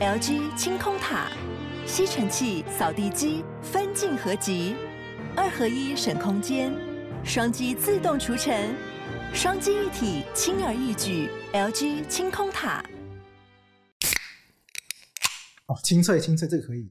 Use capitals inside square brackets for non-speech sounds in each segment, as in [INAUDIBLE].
LG 清空塔，吸尘器、扫地机分镜合集，二合一省空间，双击自动除尘，双击一体轻而易举。LG 清空塔。哦，清脆清脆，这个可以。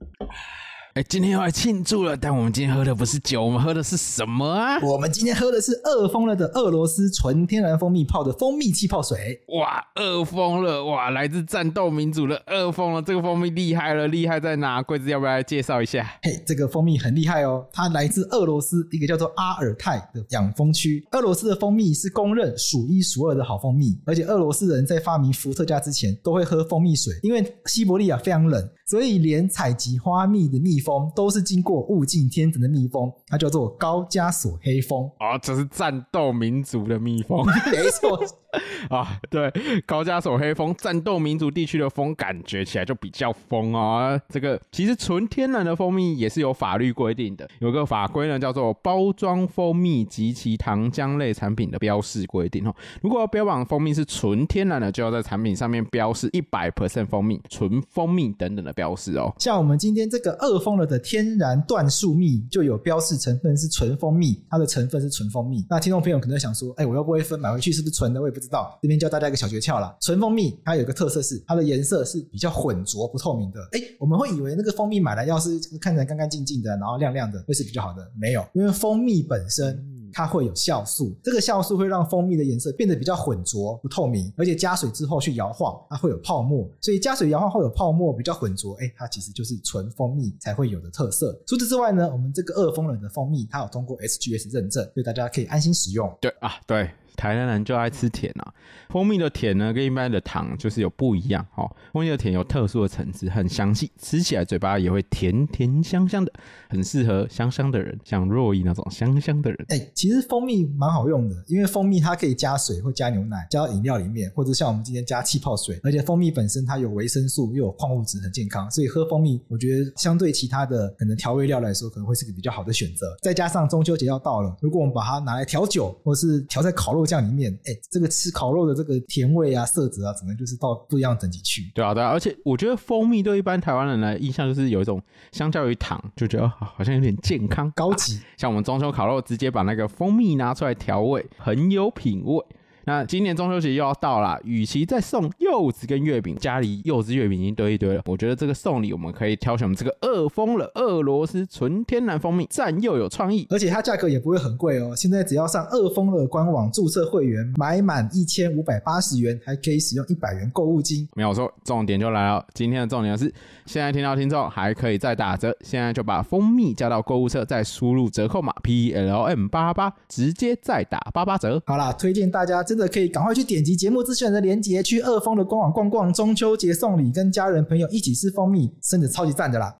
哎，今天要来庆祝了，但我们今天喝的不是酒，我们喝的是什么啊？我们今天喝的是饿疯了的俄罗斯纯天然蜂蜜泡的蜂蜜气泡水。哇，饿疯了！哇，来自战斗民族的饿疯了，这个蜂蜜厉害了，厉害在哪？贵子要不要来介绍一下？嘿，这个蜂蜜很厉害哦，它来自俄罗斯一个叫做阿尔泰的养蜂区。俄罗斯的蜂蜜是公认数一数二的好蜂蜜，而且俄罗斯人在发明伏特加之前都会喝蜂蜜水，因为西伯利亚非常冷。所以，连采集花蜜的蜜蜂都是经过物竞天择的蜜蜂，它叫做高加索黑蜂。啊、哦，这是战斗民族的蜜蜂，没错。[LAUGHS] 啊，对，高加索黑蜂，战斗民族地区的蜂，感觉起来就比较疯啊。这个其实纯天然的蜂蜜也是有法律规定的，有个法规呢，叫做《包装蜂蜜及其糖浆类产品的标示规定》哦。如果要标榜蜂蜜是纯天然的，就要在产品上面标示一百 percent 蜂蜜、纯蜂蜜等等的标示哦。像我们今天这个饿疯了的天然椴树蜜，就有标示成分是纯蜂蜜，它的成分是纯蜂蜜。那听众朋友可能想说，哎，我又不会分，买回去是不是纯的？我也不知道。这边教大家一个小诀窍啦，纯蜂蜜它有个特色是它的颜色是比较浑浊不透明的。哎，我们会以为那个蜂蜜买来要是看起来干干净净的，然后亮亮的，会是比较好的。没有，因为蜂蜜本身它会有酵素，这个酵素会让蜂蜜的颜色变得比较混浊不透明，而且加水之后去摇晃，它会有泡沫。所以加水摇晃会有泡沫，比较混浊。哎，它其实就是纯蜂蜜才会有的特色。除此之外呢，我们这个二风冷的蜂蜜它有通过 SGS 认证，所以大家可以安心使用。对啊，对。台南人就爱吃甜啊，蜂蜜的甜呢跟一般的糖就是有不一样哦。蜂蜜的甜有特殊的层次，很香气，吃起来嘴巴也会甜甜香香的，很适合香香的人，像若意那种香香的人。哎、其实蜂蜜蛮好用的，因为蜂蜜它可以加水或加牛奶，加到饮料里面，或者像我们今天加气泡水。而且蜂蜜本身它有维生素又有矿物质，很健康，所以喝蜂蜜我觉得相对其他的可能调味料来说，可能会是个比较好的选择。再加上中秋节要到了，如果我们把它拿来调酒，或是调在烤肉。酱里面，哎，这个吃烤肉的这个甜味啊、色泽啊，可能就是到不一样等级去。对啊，对啊，而且我觉得蜂蜜对一般台湾人来印象就是有一种，相较于糖，就觉得好像有点健康、高级。啊，像我们中秋烤肉，直接把那个蜂蜜拿出来调味，很有品味。那今年中秋节又要到了，与其再送柚子跟月饼，家里柚子月饼已经堆一堆了。我觉得这个送礼，我们可以挑选我们这个饿疯了俄罗斯纯天然蜂蜜，赞又有创意，而且它价格也不会很贵哦。现在只要上饿疯了官网注册会员，买满一千五百八十元，还可以使用一百元购物金。没有错，重点就来了。今天的重点是，现在听到听众还可以再打折，现在就把蜂蜜加到购物车，再输入折扣码 P L M 八八，直接再打八八折。好啦，推荐大家真可以赶快去点击节目资讯的链接，去二峰的官网逛逛，中秋节送礼，跟家人朋友一起吃蜂蜜，真的超级赞的啦！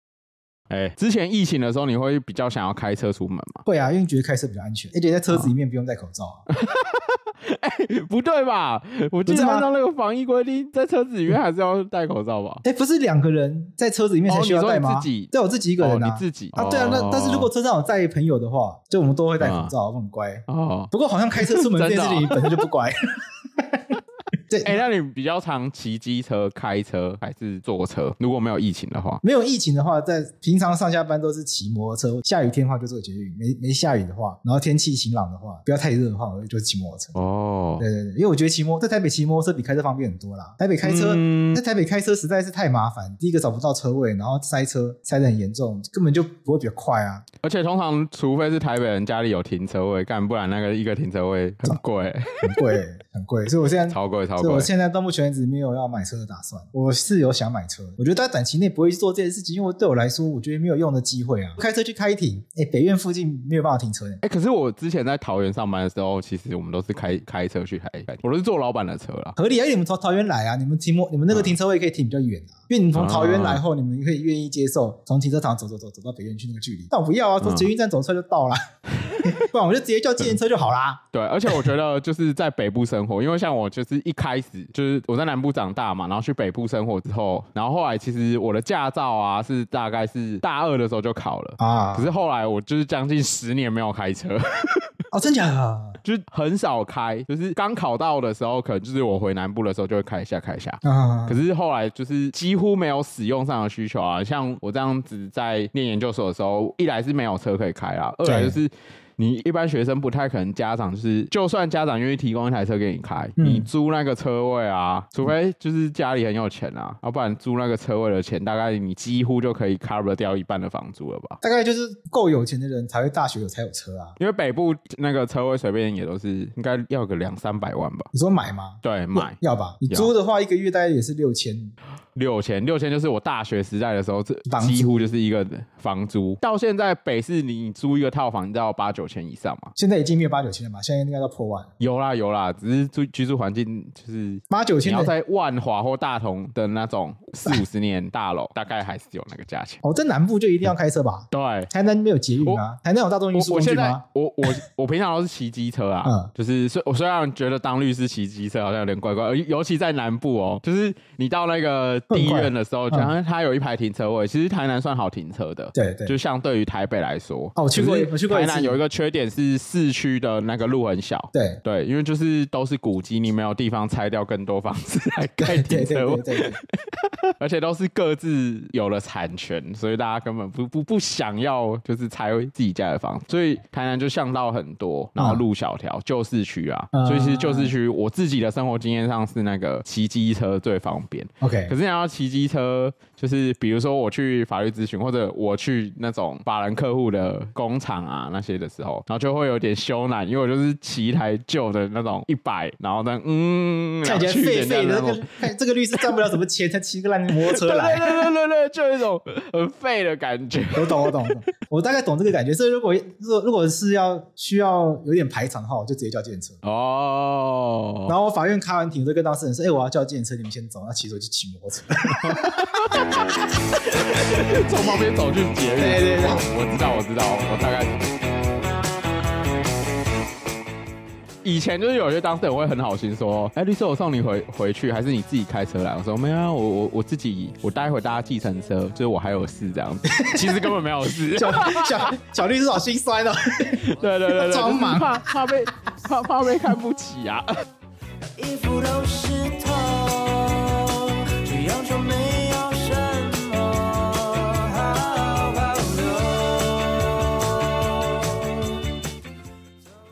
哎，之前疫情的时候，你会比较想要开车出门吗？会啊，因为觉得开车比较安全，而且在车子里面不用戴口罩。[LAUGHS] 哎，不对吧？我记得按照那个防疫规定，在车子里面还是要戴口罩吧？哎，不是两个人在车子里面才需要戴吗？自己，对，我自己一个人啊，你自己啊？对啊，那但是如果车上有载朋友的话，就我们都会戴口罩，我很乖。哦，不过好像开车出门 [LAUGHS] 这件事情本身就不乖。对，哎，那你比较常骑机车、开车还是坐车？如果没有疫情的话，没有疫情的话，在平常上下班都是骑摩托车。下雨天的话就坐捷运，没没下雨的话，然后天气晴朗的话，不要太热的话，我就骑摩托车。哦，对对对，因为我觉得骑摩在台北骑摩托车比开车方便很多啦。台北开车，嗯、在台北开车实在是太麻烦，第一个找不到车位，然后塞车塞得很严重，根本就不会比较快啊。而且通常除非是台北人家里有停车位，干不然那个一个停车位很贵，很贵，[LAUGHS] 很贵。所以我现在超贵超贵。所以我现在到目前为止没有要买车的打算。我是有想买车，我觉得在短期内不会去做这件事情，因为对我来说，我觉得没有用的机会啊。开车去开庭，哎，北苑附近没有办法停车的。哎，可是我之前在桃园上班的时候，其实我们都是开开车去开，我都是坐老板的车啦。合理啊，因为你们从桃园来啊，你们停摩，你们那个停车位可以停比较远啊。因为你从桃园来后，你们可以愿意接受从停车场走走走走到北苑去那个距离。但我不要啊，从捷运站走出来就到了。[LAUGHS] 不然我就直接叫计程车就好啦。对，而且我觉得就是在北部生活，因为像我就是一开始就是我在南部长大嘛，然后去北部生活之后，然后后来其实我的驾照啊是大概是大二的时候就考了啊，可是后来我就是将近十年没有开车。[LAUGHS] 哦，真假的？就是很少开，就是刚考到的时候，可能就是我回南部的时候就会开一下开一下。啊，可是后来就是几乎没有使用上的需求啊，像我这样子在念研究所的时候，一来是没有车可以开啊，二来就是。你一般学生不太可能，家长就是，就算家长愿意提供一台车给你开，嗯、你租那个车位啊，除非就是家里很有钱啊，要不然租那个车位的钱，大概你几乎就可以 cover 掉一半的房租了吧？大概就是够有钱的人才会大学有才有车啊，因为北部那个车位随便也都是应该要个两三百万吧？你说买吗？对，买要吧？你租的话，一个月大概也是六千。六千，六千就是我大学时代的时候，这几乎就是一个房租。到现在北市你租一个套房，你知道八九千以上嘛？现在已经没有八九千了嘛？现在应该要破万。有啦有啦，只是住居住环境就是八九千。你要在万华或大同的那种四五十年大楼，[LAUGHS] 大概还是有那个价钱。哦，在南部就一定要开车吧？[LAUGHS] 对，台南没有捷运啊？台南有大众运输工具吗？我我我平常都是骑机车啊。嗯，就是虽我虽然觉得当律师骑机车好像有点怪怪，尤其在南部哦，就是你到那个地院的时候。然后它有一排停车位，其实台南算好停车的，对对，就相对于台北来说，哦，我去过，我去过。台南有一个缺点是市区的那个路很小，对。对，因为就是都是古迹，你没有地方拆掉更多房子来盖停车位，[LAUGHS] 而且都是各自有了产权，所以大家根本不不不想要就是拆自己家的房子，所以台南就巷道很多，然后路小条，旧市区啊，所以其实旧市区我自己的生活经验上是那个骑机车最方便，OK，可是你要骑机车。呃，就是比如说我去法律咨询，或者我去那种法人客户的工厂啊那些的时候，然后就会有点羞赧，因为我就是骑一台旧的那种一百，然后呢，嗯，看起来废废的，那个看这个律师赚不了什么钱，才骑个烂摩托车来，对对对对对，就一种很废的感觉。我懂我懂我大概懂这个感觉。所以如果如果如果是要需要有点排场的话，我就直接叫计程车哦。然后我法院开完庭就跟当事人说：“哎、欸，我要叫计程车，你们先走。”那骑手就骑摩托车。从旁边走去捷运，对对对，我知道，我知道，我大概。以前就是有些当事人会很好心说：“哎，律师，我送你回回去，还是你自己开车来？”我说：“没有啊，我我我自己，我待会搭计程车，[LAUGHS] 就是我还有事这样子。”其实根本没有事。小小小律师好心酸哦。对对对对，装忙，怕怕被怕怕被看不起啊。[LAUGHS] 衣服都是当初没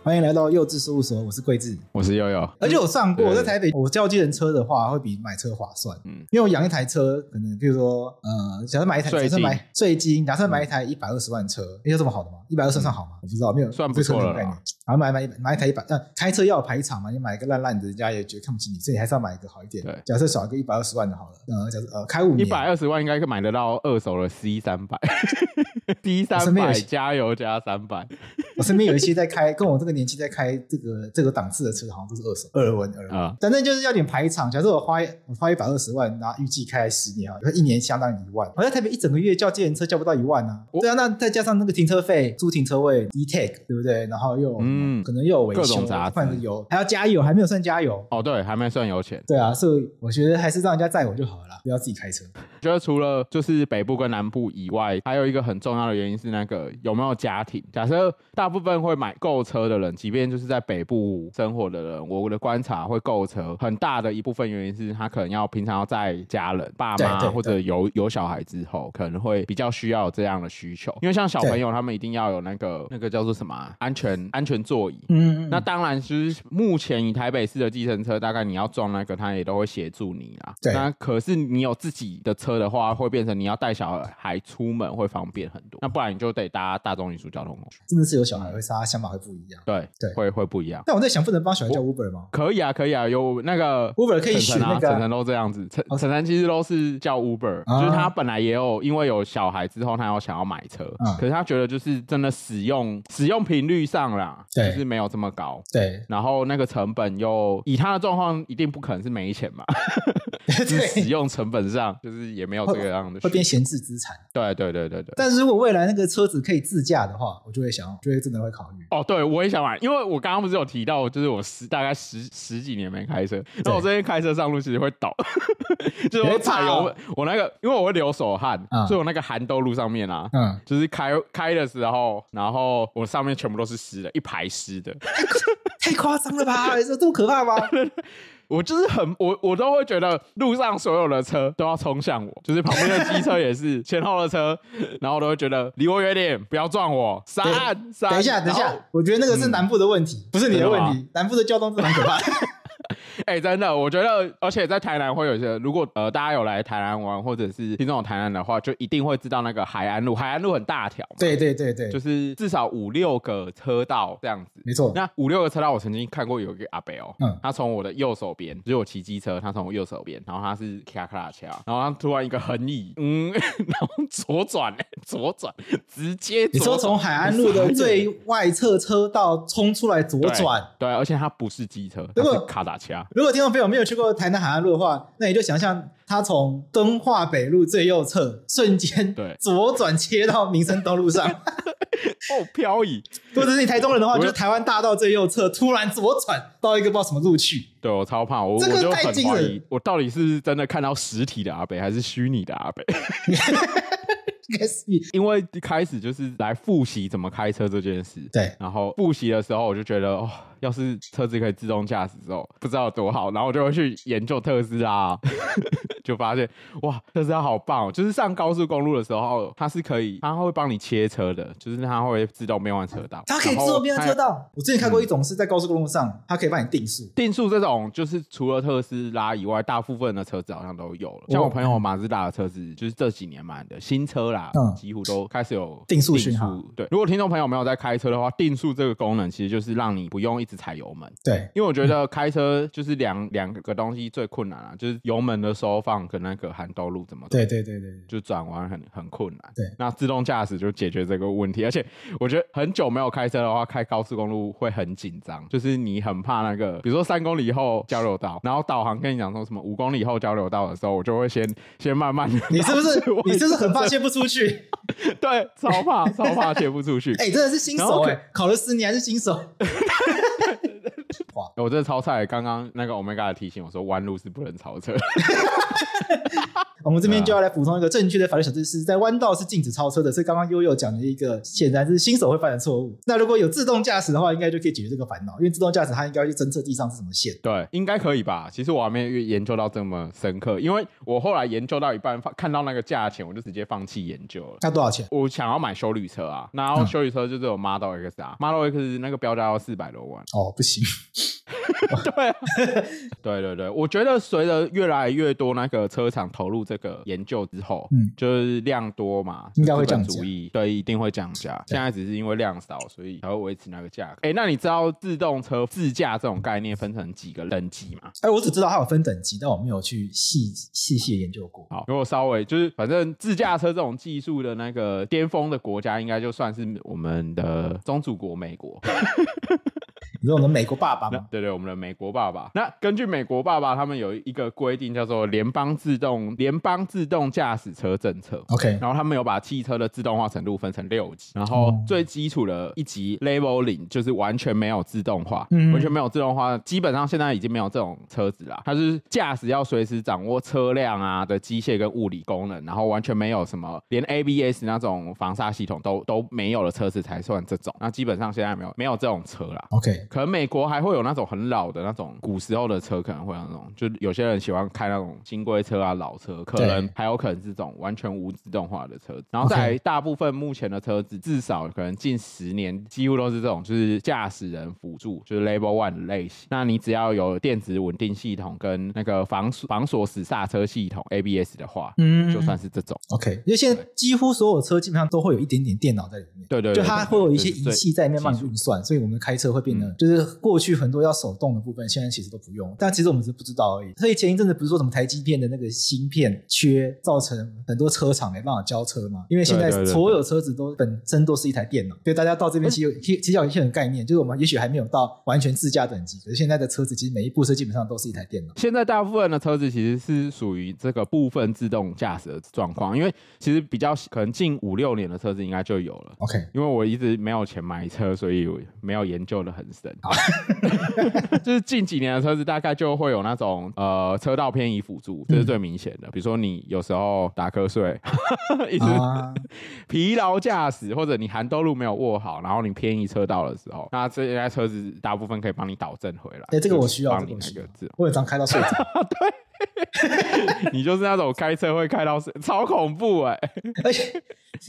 欢迎来到幼稚事务所，我是桂智，我是悠悠。而且我上过，我在台北，我叫计程车的话，会比买车划算。嗯，因为我养一台车，可能比如说，呃，假设买一台，假设买税金，假设买一台一百二十万车，有这么好的吗？一百二十算好吗？我不知道，没有算不错了。然后买买买一台一百，呃，开车要有排场嘛，你买一个烂烂的，人家也觉得看不起你，所以你还是要买一个好一点。对，假设少一个一百二十万的好了，呃，假设呃，开五年，一百二十万应该可以买得到二手的 C 三百，[LAUGHS] [LAUGHS] D 三百加油加三百。我身边有一些在开，跟我这个年纪在开这个这个档次的车，好像都是二手二轮二啊。反正就是要点排场。假设我花我花一百二十万，然后预计开十年啊，一年相当于一万。我在台北一整个月叫借人车叫不到一万啊。对啊，那再加上那个停车费、租停车位、E-Tag，对不对？然后又嗯，可能又有维修、换个油，还要加油，还没有算加油。哦，对，还没算油钱。对啊，所以我觉得还是让人家载我就好了，不要自己开车。觉得除了就是北部跟南部以外，还有一个很重要的原因是那个有没有家庭。假设大部分会买购车的人，即便就是在北部生活的人，我的观察会构成很大的一部分原因是他可能要平常要在家人、爸妈或者有有小孩之后，可能会比较需要这样的需求。因为像小朋友他们一定要有那个那个叫做什么安全安全座椅。嗯，嗯，那当然其实目前以台北市的计程车，大概你要撞那个，他也都会协助你啦。对。那可是你有自己的车。车的话会变成你要带小孩出门会方便很多，那不然你就得搭大众运输交通工具。真的是有小孩会杀，想法会不一样。对对，会会不一样。但我在想，不能帮小孩叫 Uber 吗？可以啊，可以啊，有那个 Uber 可以选那个，晨晨都这样子，晨晨晨其实都是叫 Uber，就是他本来也有，因为有小孩之后，他有想要买车，可是他觉得就是真的使用使用频率上啦，就是没有这么高。对，然后那个成本又以他的状况，一定不可能是没钱嘛，[LAUGHS] 就是使用成本上就是。也没有这个样的，会变闲置资产。对对对对对。但是如果未来那个车子可以自驾的话，我就会想，就会真的会考虑。哦，对，我也想买，因为我刚刚不是有提到，就是我十大概十十几年没开车，那我最近开车上路其实会抖，[LAUGHS] 就是我踩油，我那个因为我会流手汗，嗯、所以我那个寒兜路上面啊，嗯，就是开开的时候，然后我上面全部都是湿的，一排湿的，太夸张了吧？这这么可怕吗？[LAUGHS] 我就是很我我都会觉得路上所有的车都要冲向我，就是旁边的机车也是前后的车，然后我都会觉得离我远点，不要撞我。闪闪，等一下，等一下，我觉得那个是南部的问题，嗯、不是你的问题。南部的交通是很可怕的。[LAUGHS] 哎、欸，真的，我觉得，而且在台南会有一些，如果呃大家有来台南玩，或者是听众有台南的话，就一定会知道那个海岸路，海岸路很大条，对对对对，就是至少五六个车道这样子，没错。那五六个车道，我曾经看过有一个阿伯哦，嗯，他从我的右手边，就是我骑机车，他从我右手边，然后他是咔咔嚓，然后他突然一个横移，嗯，[LAUGHS] 然后左转，左转，直接你说从海岸路的最外侧车道冲出来左转，对，而且他不是机车，他是卡达车。如果听众朋友没有去过台南海岸路的话，那你就想象他从敦化北路最右侧瞬间对左转切到民生东路上，哦漂移。或者是你台中人的话，就是台湾大道最右侧突然左转到一个不知道什么路去。对，我超怕，我这个太惊人，我到底是真的看到实体的阿北，还是虚拟的阿北？[LAUGHS] 应该是因为一开始就是来复习怎么开车这件事。对，然后复习的时候，我就觉得哦。要是车子可以自动驾驶之后，不知道有多好，然后我就会去研究特斯拉，[LAUGHS] 就发现哇，特斯拉好棒哦！就是上高速公路的时候，它是可以，它会帮你切车的，就是它会自动变换车道。它可以自动变换车道。我之前看过一种是在高速公路上，嗯、它可以帮你定速。定速这种就是除了特斯拉以外，大部分的车子好像都有了。像我朋友马自达的车子，就是这几年买的新车啦，嗯、几乎都开始有定速巡航。对，如果听众朋友没有在开车的话，定速这个功能其实就是让你不用一直踩油门，对，因为我觉得开车就是两两个东西最困难啊，就是油门的收放跟那个涵兜路怎么，对对对对，就转弯很很困难。对，那自动驾驶就解决这个问题，而且我觉得很久没有开车的话，开高速公路会很紧张，就是你很怕那个，比如说三公里以后交流道，然后导航跟你讲说什么五公里以后交流道的时候，我就会先先慢慢的。你是不是你是不是很怕切不出去？对，超怕超怕切不出去。[LAUGHS] 哎、欸，真的是新手哎、欸，考了十年还是新手。[LAUGHS] 哇，我这超菜！刚刚那个 Omega 提醒我说，弯路是不能超车。[LAUGHS] 我们这边就要来补充一个正确的法律小知识，在弯道是禁止超车的。是刚刚悠悠讲的一个，显然是新手会犯的错误。那如果有自动驾驶的话，应该就可以解决这个烦恼，因为自动驾驶它应该会去侦测地上是什么线。对，应该可以吧？其实我还没有研究到这么深刻，因为我后来研究到一半，看到那个价钱，我就直接放弃研究了。那多少钱？我想要买修旅车啊，然后修旅车就是有 Model X 啊、嗯、，Model X 那个标价要四百多万。[LAUGHS] 哦，不行。对、啊，[LAUGHS] 对对对，我觉得随着越来越多那个车厂投入这个研究之后，嗯，就是量多嘛，应该会降价。对，一定会降价。现在只是因为量少，所以才会维持那个价格。哎，那你知道自动车自驾这种概念分成几个等级吗？哎，我只知道它有分等级，但我没有去细细细研究过。好，如果稍微就是，反正自驾车这种技术的那个巅峰的国家，应该就算是我们的宗主国美国。你说我们美国爸爸吗？对对，我们的美国爸爸。那根据美国爸爸他们有一个规定，叫做联邦自动联邦自动驾驶车政策。OK，然后他们有把汽车的自动化程度分成六级，然后最基础的一级 Level 零就是完全没有自动化，嗯、完全没有自动化，基本上现在已经没有这种车子啦。它是驾驶要随时掌握车辆啊的机械跟物理功能，然后完全没有什么连 ABS 那种防刹系统都都没有的车子才算这种。那基本上现在没有没有这种车啦。OK。可能美国还会有那种很老的那种古时候的车，可能会有那种，就有些人喜欢开那种金龟车啊、老车，可能还有可能是这种完全无自动化的车子。然后在大部分目前的车子，至少可能近十年几乎都是这种，就是驾驶人辅助，就是 Level One 的类型。那你只要有电子稳定系统跟那个防防锁死刹车系统 ABS 的话，嗯，就算是这种。OK，因为现在几乎所有车基本上都会有一点点电脑在里面，对对，就它会有一些仪器在里面帮你运算，所以我们开车会变得就是过去很多要手动的部分，现在其实都不用。但其实我们是不知道而已。所以前一阵子不是说什么台积电的那个芯片缺，造成很多车厂没办法交车嘛？因为现在所有车子都本身都是一台电脑，所以大家到这边其实有其实有一些的概念，就是我们也许还没有到完全自驾等级，可是现在的车子其实每一部车基本上都是一台电脑。现在大部分的车子其实是属于这个部分自动驾驶的状况，因为其实比较可能近五六年的车子应该就有了。OK，因为我一直没有钱买车，所以没有研究的很深。[LAUGHS] 就是近几年的车子大概就会有那种呃车道偏移辅助，这是最明显的。嗯、比如说你有时候打瞌睡，[LAUGHS] 一直、啊、[LAUGHS] 疲劳驾驶，或者你含兜路没有握好，然后你偏移车道的时候，那这台车子大部分可以帮你导正回来。哎、欸，这个我需要，帮你那个字，我有常开到睡着。对。[LAUGHS] 你就是那种开车会开到睡，[LAUGHS] 超恐怖哎、欸！而且，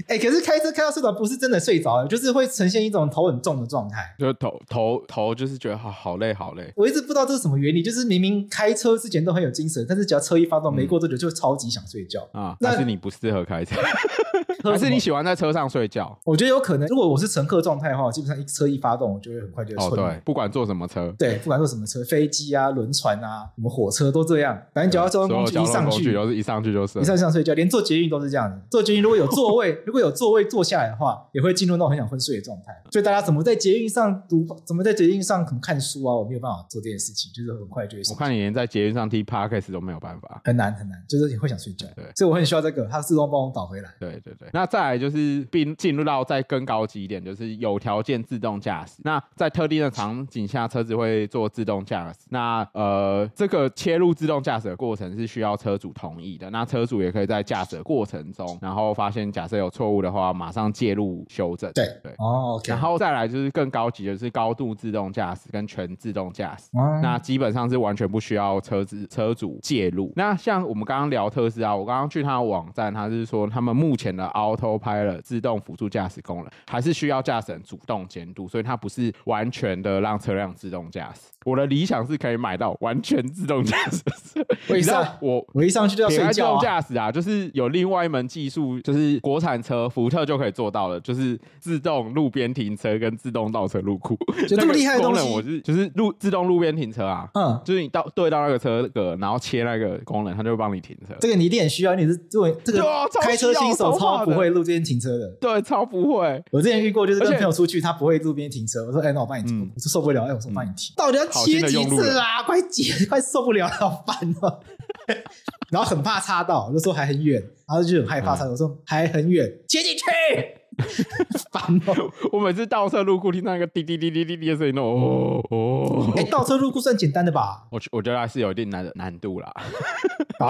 哎、欸，可是开车开到睡着不是真的睡着，就是会呈现一种头很重的状态，就是头头头就是觉得好好累好累。我一直不知道这是什么原理，就是明明开车之前都很有精神，但是只要车一发动，没过多久就超级想睡觉啊。那是你不适合开车，[LAUGHS] 还是你喜欢在车上睡觉？我觉得有可能。如果我是乘客状态的话，基本上一车一发动，我就会很快就睡。哦，对，不管坐什么车，对，不管坐什么车，飞机啊、轮船啊、什么火车都这样，反正只要交通工具一上去。都是一上去就是，一上去想睡觉，连坐捷运都是这样子。坐捷运如果有座位，[LAUGHS] 如果有座位坐下来的话，也会进入那种很想昏睡的状态。所以大家怎么在捷运上读，怎么在捷运上可能看书啊？我没有办法做这件事情，就是很快就会。我看你连在捷运上听 Podcast 都没有办法，很难很难，就是你会想睡觉。对，所以我很需要这个，它自动帮我导回来。对对对。那再来就是并进入到再更高级一点，就是有条件自动驾驶。那在特定的场景下，车子会做自动驾驶。那呃，这个切入自动驾驶的过程是需要车主同意的。那车主也可以在驾驶过程中，然后发现假设有错误的话，马上介入修正。对对哦，okay、然后再来就是更高级的是高度自动驾驶跟全自动驾驶。哦、那基本上是完全不需要车子车主介入。那像我们刚刚聊特斯拉，我刚刚去他的网站，他是说他们目前的 Autopilot 自动辅助驾驶功能还是需要驾驶人主动监督，所以它不是完全的让车辆自动驾驶。我的理想是可以买到完全自动驾驶。为啥？我我一上去就要睡觉。自动驾驶啊，就是有另外一门技术，就是国产车福特就可以做到了，就是自动路边停车跟自动倒车入库。[LAUGHS] 就这么厉害的功能，我是就是路自动路边停车啊，嗯，就是你到对到那个车格，然后切那个功能，它就会帮你停车。这个你一定很需要，你是作为这个开车新手超不会路边停车的，对，超不会。我之前遇过，就是跟朋友出去，他不会路边停车，我说，哎，那我帮你停，我说受不了，哎，我说帮你停，到底要切几次啊？快解，[LAUGHS] 快受不了，好烦哦。[LAUGHS] 然后很怕擦到，我就说还很远，然后就很害怕擦到，我说还很远，接进去，[LAUGHS] 烦哦。我每次倒车入库听到一个滴滴滴滴滴滴的声音，哦哦。哎，倒车入库算简单的吧？我我觉得还是有一定难的难度啦。好。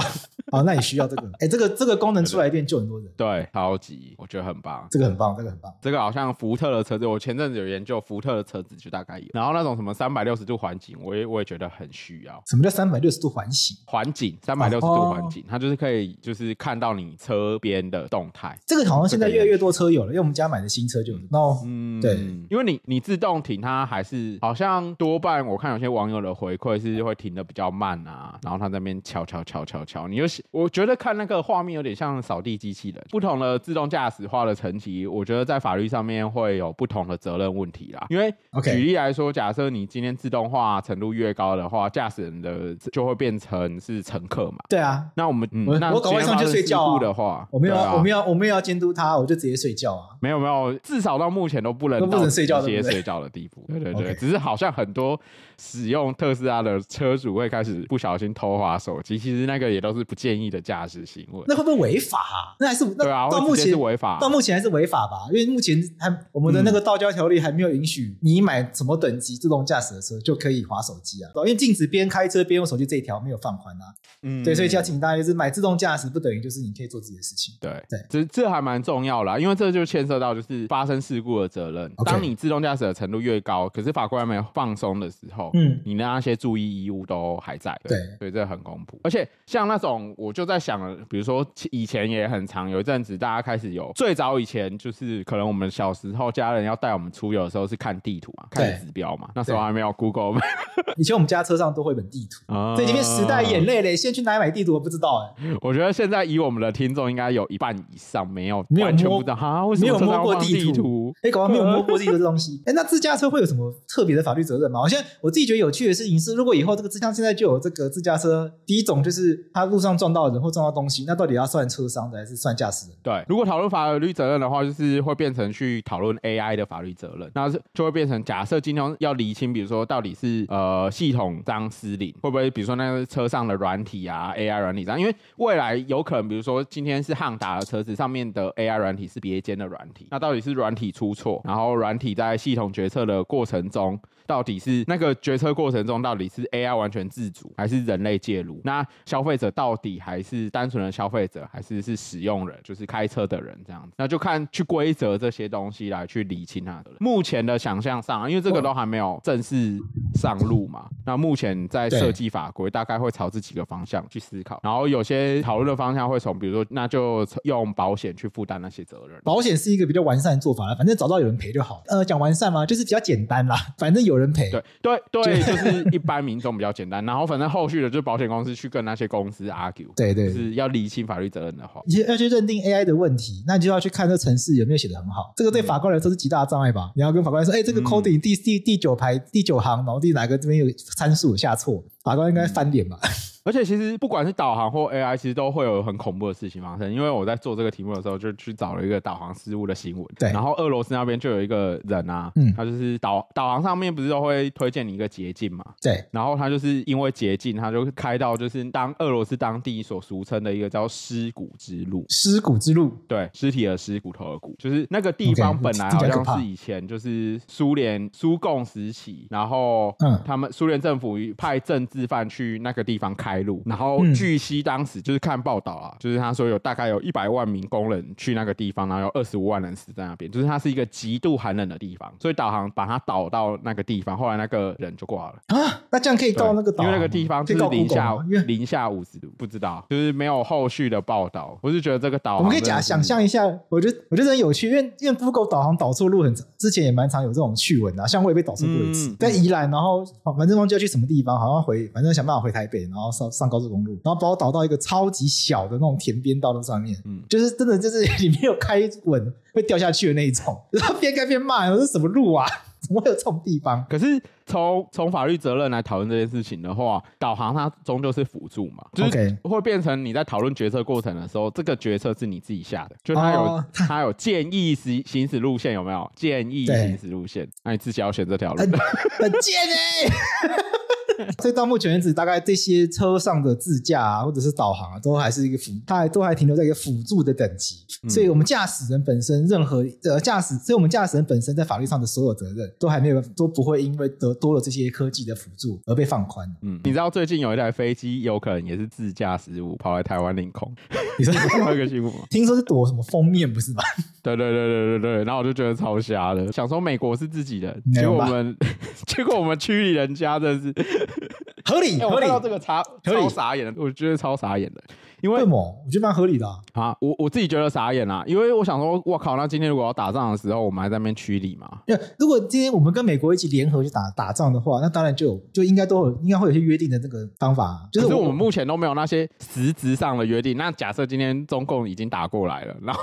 好，那你需要这个？[LAUGHS] 哎、欸，这个这个功能出来一定救很多人。对，超级，我觉得很棒。这个很棒，这个很棒。这个好像福特的车子，我前阵子有研究福特的车子，就大概有。然后那种什么三百六十度环景，我也我也觉得很需要。什么叫三百六十度环景？环景，三百六十度环景，它就是可以就是看到你车边的动态。这个好像现在越来越多车有了，因为我们家买的新车就有。那嗯，对，因为你你自动停，它还是好像多半我看有些网友的回馈是会停的比较慢啊，然后它在那边敲敲敲敲敲，你就我觉得看。那个画面有点像扫地机器人，不同的自动驾驶化的层级，我觉得在法律上面会有不同的责任问题啦。因为举例来说，假设你今天自动化程度越高的话，驾驶人的就会变成是乘客嘛。对啊，那我们嗯，我那我搞完上去睡觉的话，我没有我没有我没有要监督他，我就直接睡觉啊。没有没有，至少到目前都不能到不能睡觉直接睡觉的地步。对对对，只是好像很多使用特斯拉的车主会开始不小心偷滑手机，其实那个也都是不建议的驾驶行为。那会不会？违法、啊，那还是那到目前是违法，到目前还是违法吧？因为目前还我们的那个道交条例还没有允许你买什么等级自动驾驶的车就可以滑手机啊。因为禁止边开车边用手机这一条没有放宽啊。嗯，对，所以要请大家就是买自动驾驶不等于就是你可以做自己的事情。对对，这这还蛮重要啦，因为这就牵涉到就是发生事故的责任。当你自动驾驶的程度越高，可是法官还没有放松的时候，嗯，你的那些注意义务都还在。对，所以这很公平。而且像那种我就在想了，比如说以前也很长，有一阵子大家开始有最早以前就是可能我们小时候家人要带我们出游的时候是看地图嘛，看指标嘛，那时候还没有 Google。以前我们家车上都会本地图啊，这里面时代眼泪嘞，先去哪里买地图我不知道哎。我觉得现在以我们的听众应该有一半以上没有完全不知道哈，为什么没有摸过地地图，哎，搞完没有摸过地图这东西。哎，那自驾车会有什么特别的法律责任吗？好像我自己觉得有趣的事情是，如果以后这个自驾现在就有这个自驾车，第一种就是他路上撞到人或撞到东西，那到底要算车商的还是算驾驶人？对，如果讨论法律责任的话，就是会变成去讨论 AI 的法律责任，那就会变成假设今天要厘清，比如说到底是呃系统当失灵，会不会比如说那个车上的软体啊 AI 软体这样，因为未来有可能比如说今天是汉达的车子上面的 AI 软体是别间的软体，那到底是软体出错，然后软体在系统决策的过程中。到底是那个决策过程中，到底是 AI 完全自主，还是人类介入？那消费者到底还是单纯的消费者，还是是使用人，就是开车的人这样子？那就看去规则这些东西来去理清它的。目前的想象上，因为这个都还没有正式上路嘛，那目前在设计法规大概会朝这几个方向去思考。然后有些讨论的方向会从，比如说，那就用保险去负担那些责任。保险是一个比较完善的做法了，反正找到有人赔就好。呃，讲完善吗？就是比较简单啦，反正有。人赔对对对，就是一般民众比较简单，然后反正后续的就是保险公司去跟那些公司 argue，对对，就是要厘清法律责任的话，要去认定 AI 的问题，那你就要去看这城市有没有写的很好，这个对法官来说是极大的障碍吧？你要跟法官说，哎，这个 coding 第第第九排第九行，然后第哪个这边有参数下错，法官应该翻脸吧？而且其实不管是导航或 AI，其实都会有很恐怖的事情发生。因为我在做这个题目的时候，就去找了一个导航失误的新闻。对。然后俄罗斯那边就有一个人啊，嗯，他就是导导航上面不是都会推荐你一个捷径嘛？对。然后他就是因为捷径，他就开到就是当俄罗斯当地所俗称的一个叫尸骨之路。尸骨之路。对，尸体的尸，骨头的骨，就是那个地方本来好像是以前就是苏联苏共时期，然后嗯，他们苏联政府派政治犯去那个地方开路，然后。据悉，当时就是看报道啊，就是他说有大概有一百万名工人去那个地方，然后有二十五万人死在那边，就是它是一个极度寒冷的地方，所以导航把它导到那个地方，后来那个人就挂了。啊。那这样可以到那个岛，因为那个地方是零下零下五十度，不知道，就是没有后续的报道。我是觉得这个岛，我们可以假想象一下，我觉得我觉得很有趣，因为因为 Google 导航导错路很，之前也蛮常有这种趣闻啊，像我也被导错过一次，在宜兰，然后反正忘记要去什么地方，好像回，反正想办法回台北，然后上上高速公路。然后把我导到一个超级小的那种田边道路上面，嗯，就是真的就是里面有开稳会掉下去的那一种，[LAUGHS] 然后边开边骂，这是什么路啊？[LAUGHS] 怎么会有这种地方？可是从从法律责任来讨论这件事情的话，导航它终究是辅助嘛，就是会变成你在讨论决策过程的时候，这个决策是你自己下的，就它有它、哦、[LAUGHS] 有建议行行驶路线有没有？建议行驶路线，那你自己要选这条路，很贱哎。[LAUGHS] 所以到目前为止，大概这些车上的自驾啊，或者是导航啊，都还是一个辅，它还都还停留在一个辅助的等级。嗯、所以，我们驾驶人本身任何呃驾驶，所以我们驾驶人本身在法律上的所有责任，都还没有都不会因为得多了这些科技的辅助而被放宽。嗯，你知道最近有一台飞机有可能也是自驾失误跑来台湾领空，你说 [LAUGHS] 另外一个新闻吗？听说是躲什么封面不是吧？对对对对对对，然后我就觉得超瞎的，想说美国是自己的，结果我们结果我们区里人家真是。[LAUGHS] 合理，合理。到这个超超傻眼的，我觉得超傻眼的。因为？我觉得蛮合理的啊！啊我我自己觉得傻眼啦，因为我想说，我靠，那今天如果要打仗的时候，我们还在那边驱离嘛？如果今天我们跟美国一起联合去打打仗的话，那当然就就应该都有，应该会有些约定的这个方法。就是我，可是我们目前都没有那些实质上的约定。那假设今天中共已经打过来了，然后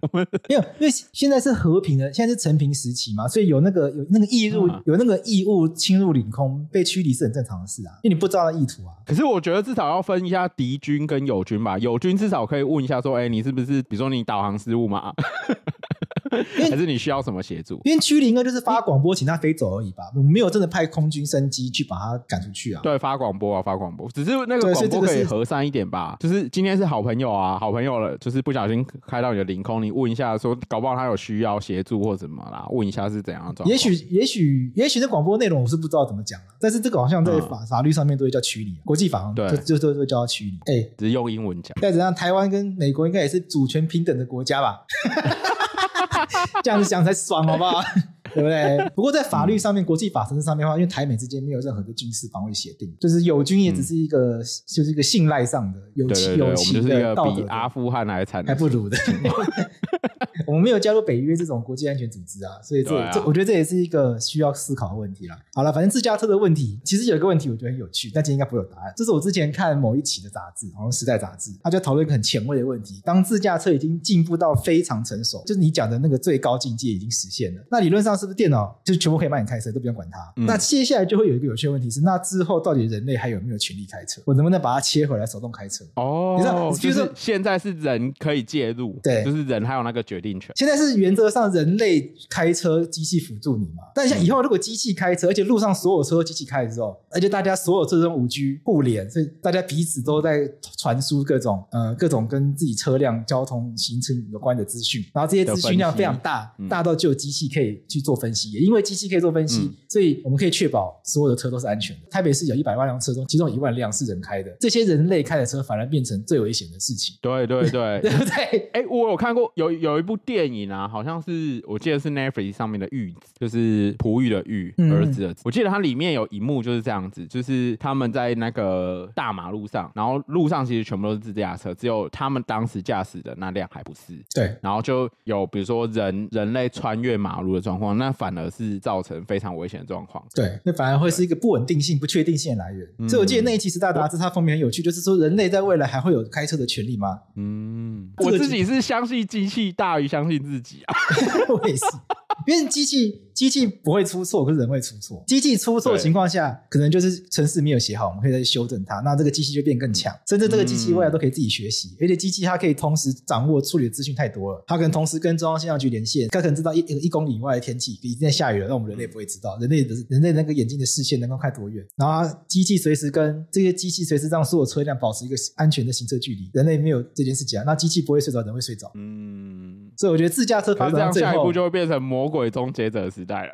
我们没有，因为现在是和平的，现在是和平时期嘛，所以有那个有那个义务，有那个义务侵入领空被驱离是很正常的事啊，因为你不知道的意图啊。可是我觉得至少要分一下敌军跟友友军吧，友军。至少可以问一下，说，哎、你是不是，比如说你导航失误嘛？还是你需要什么协助？因为驱离应该就是发广播请他飞走而已吧，我们没有真的派空军升机去把他赶出去啊。对，发广播啊，发广播，只是那个广播可以和善一点吧。是就是今天是好朋友啊，好朋友了，就是不小心开到你的领空，你问一下说，搞不好他有需要协助或什么啦，问一下是怎样的状况。也许，也许，也许那广播内容我是不知道怎么讲，但是这个好像在法、嗯、法律上面都会叫驱离，国际法对，就就都会叫他驱离。哎、欸，只是用英文讲。再怎样，台湾跟美国应该也是主权平等的国家吧？[LAUGHS] 这样子讲才爽，好不好？[LAUGHS] 对不对？不过在法律上面，国际法程式上面的话，因为台美之间没有任何的军事防卫协定，就是友军也只是一个，嗯、就是一个信赖上的友情，友情的道德的，比阿富汗还惨，还不如的。[LAUGHS] 我没有加入北约这种国际安全组织啊，所以这、啊、这我觉得这也是一个需要思考的问题啦。好了，反正自驾车的问题，其实有一个问题我觉得很有趣，但今天应该不会有答案。这是我之前看某一期的杂志，好像《时代》杂志，他就讨论一个很前卫的问题：当自驾车已经进步到非常成熟，就是你讲的那个最高境界已经实现了，那理论上是不是电脑就全部可以帮你开车，都不用管它？嗯、那接下来就会有一个有趣的问题是：那之后到底人类还有没有权利开车？我能不能把它切回来手动开车？哦，你知道，就是现在是人可以介入，对，就是人还有那个决定权。现在是原则上人类开车，机器辅助你嘛。但像以后如果机器开车，而且路上所有车都机器开的时候，而且大家所有车都五 G 互联，所以大家彼此都在传输各种呃各种跟自己车辆交通行程有关的资讯，然后这些资讯量非常大，大到就有机器可以去做分析。也因为机器可以做分析，嗯、所以我们可以确保所有的车都是安全的。台北市有一百万辆车中，其中一万辆是人开的，这些人类开的车反而变成最危险的事情。对对对，[LAUGHS] 对不对？哎，我有看过有有一部电影啊，好像是我记得是 Netflix 上面的玉子，就是璞玉的玉，嗯、儿子的子。我记得它里面有一幕就是这样子，就是他们在那个大马路上，然后路上其实全部都是自驾车，只有他们当时驾驶的那辆还不是。对，然后就有比如说人人类穿越马路的状况，那反而是造成非常危险的状况。对，那反而会是一个不稳定性、不确定性的来源。嗯、所以我记得那一期《十大》杂志它封面很有趣，就是说人类在未来还会有开车的权利吗？嗯，我自己是相信机器大于相信自己啊，[LAUGHS] 我也是，[LAUGHS] 因为机器。机器不会出错，可是人会出错。机器出错的情况下，可能就是程式没有写好，我们可以再去修正它。那这个机器就变更强，甚至这个机器未来都可以自己学习。嗯、而且机器它可以同时掌握处理的资讯太多了，它可能同时跟中央气象局连线，它可能知道一一公里以外的天气已经在下雨了，那我们人类不会知道。人类的人类那个眼睛的视线能够看多远？然后机器随时跟这些机器随时让所有车辆保持一个安全的行车距离。人类没有这件事情啊，那机器不会睡着，人会睡着。嗯，所以我觉得自驾车发展到最后，下一步就会变成魔鬼终结者时代了。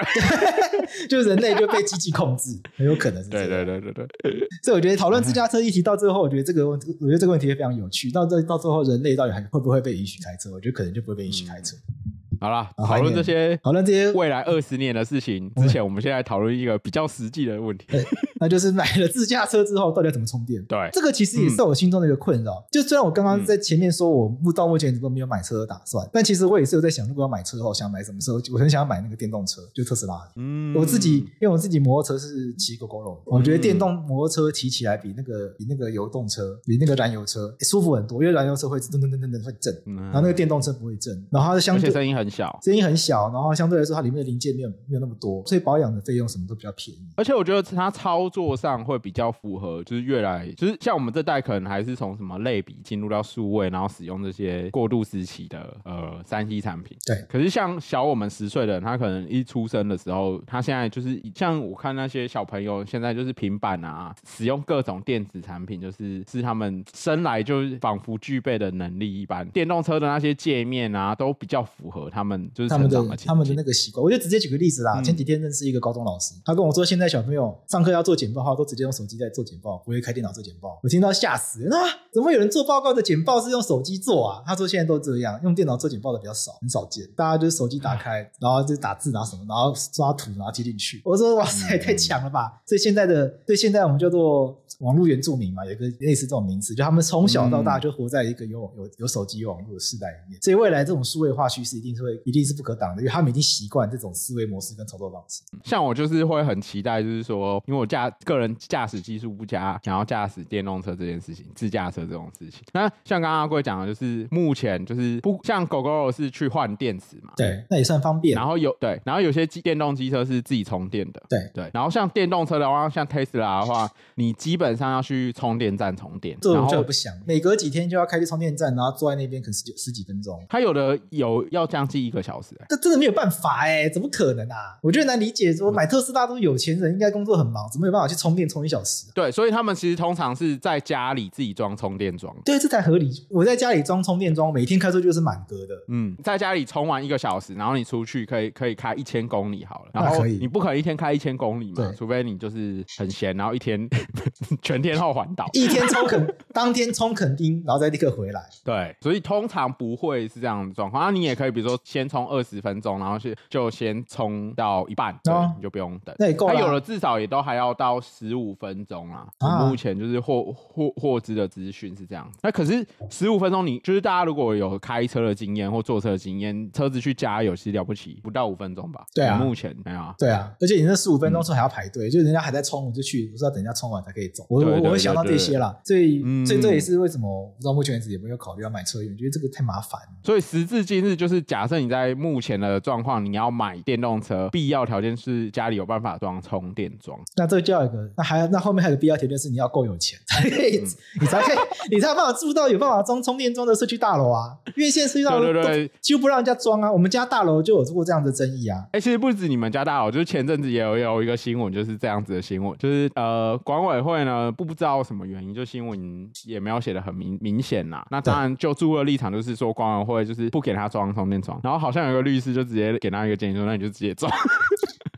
[LAUGHS] 就人类就被机器控制，很有可能是。对对对对对。[LAUGHS] 所以我觉得讨论自驾车议题到最后，我觉得这个问，我觉得这个问题也非常有趣。到这到最后，人类到底还会不会被允许开车？我觉得可能就不会被允许开车。嗯好了，讨论这些，讨论这些未来二十年的事情之前，我们现在讨论一个比较实际的问题，[LAUGHS] 那就是买了自驾车之后到底要怎么充电？对，这个其实也是我心中的一个困扰。就虽然我刚刚在前面说我目到目前都没有买车的打算，但其实我也是有在想，如果要买车后，想买什么车？我很想要买那个电动车，就特斯拉。嗯，我自己因为我自己摩托车是骑 Gogoro，我觉得电动摩托车骑起来比那个比那个油动车比那个燃油车舒服很多，因为燃油车会噔噔噔噔噔会震，然后那个电动车不会震，然后它的相对声音很小，声音很小。小，然后相对来说，它里面的零件没有没有那么多，所以保养的费用什么都比较便宜。而且我觉得它操作上会比较符合，就是越来就是像我们这代可能还是从什么类比进入到数位，然后使用这些过渡时期的呃三 C 产品。对。可是像小我们十岁的人，他可能一出生的时候，他现在就是像我看那些小朋友，现在就是平板啊，使用各种电子产品，就是是他们生来就仿佛具备的能力一般。电动车的那些界面啊，都比较符合他们就是他们的。他们的那个习惯，我就直接举个例子啦。嗯、前几天认识一个高中老师，他跟我说，现在小朋友上课要做简报，的话，都直接用手机在做简报，不会开电脑做简报。我听到吓死人，啊，怎么有人做报告的简报是用手机做啊？他说现在都这样，用电脑做简报的比较少，很少见。大家就是手机打开，然后就打字拿什么，然后抓图，然后贴进去。我说哇塞，太强了吧！所以现在的，对现在我们叫做网络原住民嘛，有一个类似这种名词，就他们从小到大就活在一个有有有手机有网络的时代里面。所以未来这种数位化趋势一定是会，一定是不可挡的，因为他们已经习惯这种思维模式跟操作方式。像我就是会很期待，就是说，因为我驾个人驾驶技术不佳，想要驾驶电动车这件事情，自驾车这种事情。那像刚刚阿贵讲的，就是目前就是不像 Gogoro 是去换电池嘛，对，那也算方便。然后有对，然后有些机电动机车是自己充电的，对对。然后像电动车的话，像 Tesla 的话，你基本上要去充电站充电，这种就不想，每隔几天就要开去充电站，然后坐在那边可能十几十几分钟。它有的有要将近一个小时，欸，这真的没有办法哎，欸，怎么可能啊？我觉得难理解，说买特斯拉都是有钱人，应该工作很忙，怎么有办法去充电充一小时？对，所以他们其实通常是在家里自己装充电桩。对，这才合理。我在家里装充电桩，每天开出去就是满格的。嗯，在家里充完一个小时，然后你出去可以可以开一千公里好了。然后你不可能一天开一千公里嘛？对除非你就是很闲，然后一天 [LAUGHS] 全天候环岛，一天充肯当天充垦丁，然后再立刻回来。对，所以通常不会是这样的状况。那你也可以比如说先充二十分钟，然后是就先充到一半，对，哦你就不用等。那也够了啊它有的至少也都还要到十五分钟啊。啊目前就是获获获知的资讯是这样。那可是十五分钟，你就是大家如果有开车的经验或坐车的经验，车子去加油其实了不起，不到五分钟吧？对啊目前没有啊。对啊，而且你那十五分钟之后还要排队，就是人家还在充，我就去，我是要等人家充完才可以走。我我我会想到这些啦，所以嗯所以这也是为什么我到目前为止也没有考虑要买车，因为我觉得这个太麻烦了。所以时至今日，就是假设你在目前的状况，你要买电动车，必要条件是家里有办法装充电桩。那这个就要一个，那还那后面还有个必要条件是你要够有钱，才可以，你才可以，你才有办法住到有办法装充电桩的社区大楼啊。因为现在社区大楼对对对都几乎不让人家装啊。我们家大楼就有过这样的争议啊。哎、其实不止你们家大楼，就是前阵子也有有一个新闻，就是这样子的新闻，就是呃，管委会呢不不知道什么原因，就新闻也没有写的很明明显呐。那当然，就住户的立场就是说，管委会就是不给他装充电桩，然后好像有个律师就直接给他一个建议说，那你就直接装。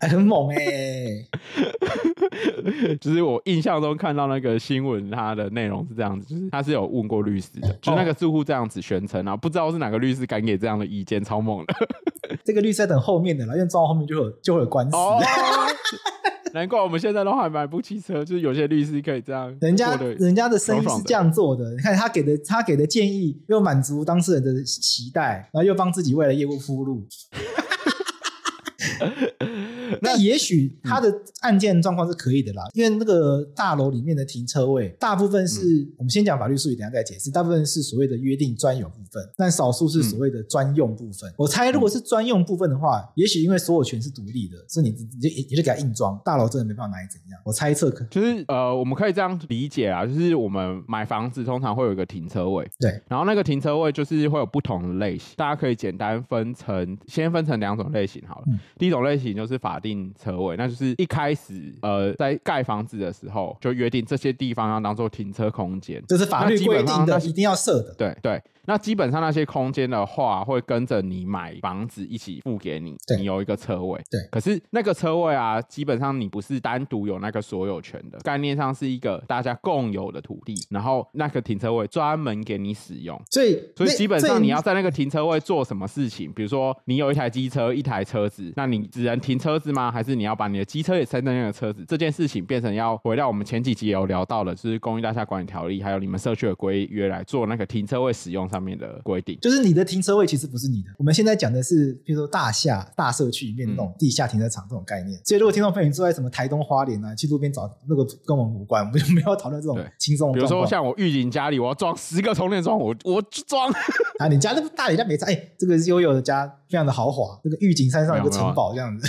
还 [LAUGHS] 很猛哎、欸，[LAUGHS] 就是我印象中看到那个新闻，它的内容是这样子，就是他是有问过律师的，就那个住户这样子宣称然后，不知道是哪个律师敢给这样的意见，超猛的。[LAUGHS] 这个律师在等后面的了，因为装到后面就会有就会有官司。哦，[LAUGHS] 难怪我们现在都还买不起车，就是有些律师可以这样，人家人家的生意是这样做的，你看他给的他给的建议又满足当事人的期待，然后又帮自己为了业务铺路。[LAUGHS] 那也许他的案件状况是可以的啦，因为那个大楼里面的停车位，大部分是、嗯、我们先讲法律术语，等下再解释。大部分是所谓的约定专有部分，但少数是所谓的专用部分。嗯、我猜，如果是专用部分的话，也许因为所有权是独立的，所以你你就你就给他硬装，大楼真的没办法拿你怎样。我猜测可就是呃，我们可以这样理解啊，就是我们买房子通常会有一个停车位，对，然后那个停车位就是会有不同的类型，大家可以简单分成，先分成两种类型好了。嗯、第一种类型就是法定车位，那就是一开始呃在盖房子的时候就约定这些地方要当做停车空间，这是法律规定的，那一定要设的。对对。那基本上那些空间的话，会跟着你买房子一起付给你，你有一个车位。对，可是那个车位啊，基本上你不是单独有那个所有权的，概念上是一个大家共有的土地，然后那个停车位专门给你使用。所以，所以基本上你要在那个停车位做什么事情？比如说你有一台机车，一台车子，那你只能停车子吗？还是你要把你的机车也塞在那个车子？这件事情变成要回到我们前几集有聊到的，就是《公寓大厦管理条例》还有你们社区的规约来做那个停车位使用上面的规定。就是你的停车位其实不是你的。我们现在讲的是，比如说大厦、大社区里面的那种地下停车场这种概念。嗯、所以，如果听众朋友你住在什么台东花莲啊，去路边找那个跟我们无关，我们就没有讨论这种轻松。比如说像我预警家里，我要装十个充电桩，我我装 [LAUGHS] 啊，你家那么大，你家没装？哎、欸，这个悠悠的家非常的豪华，这个预警山上有个城堡这样子，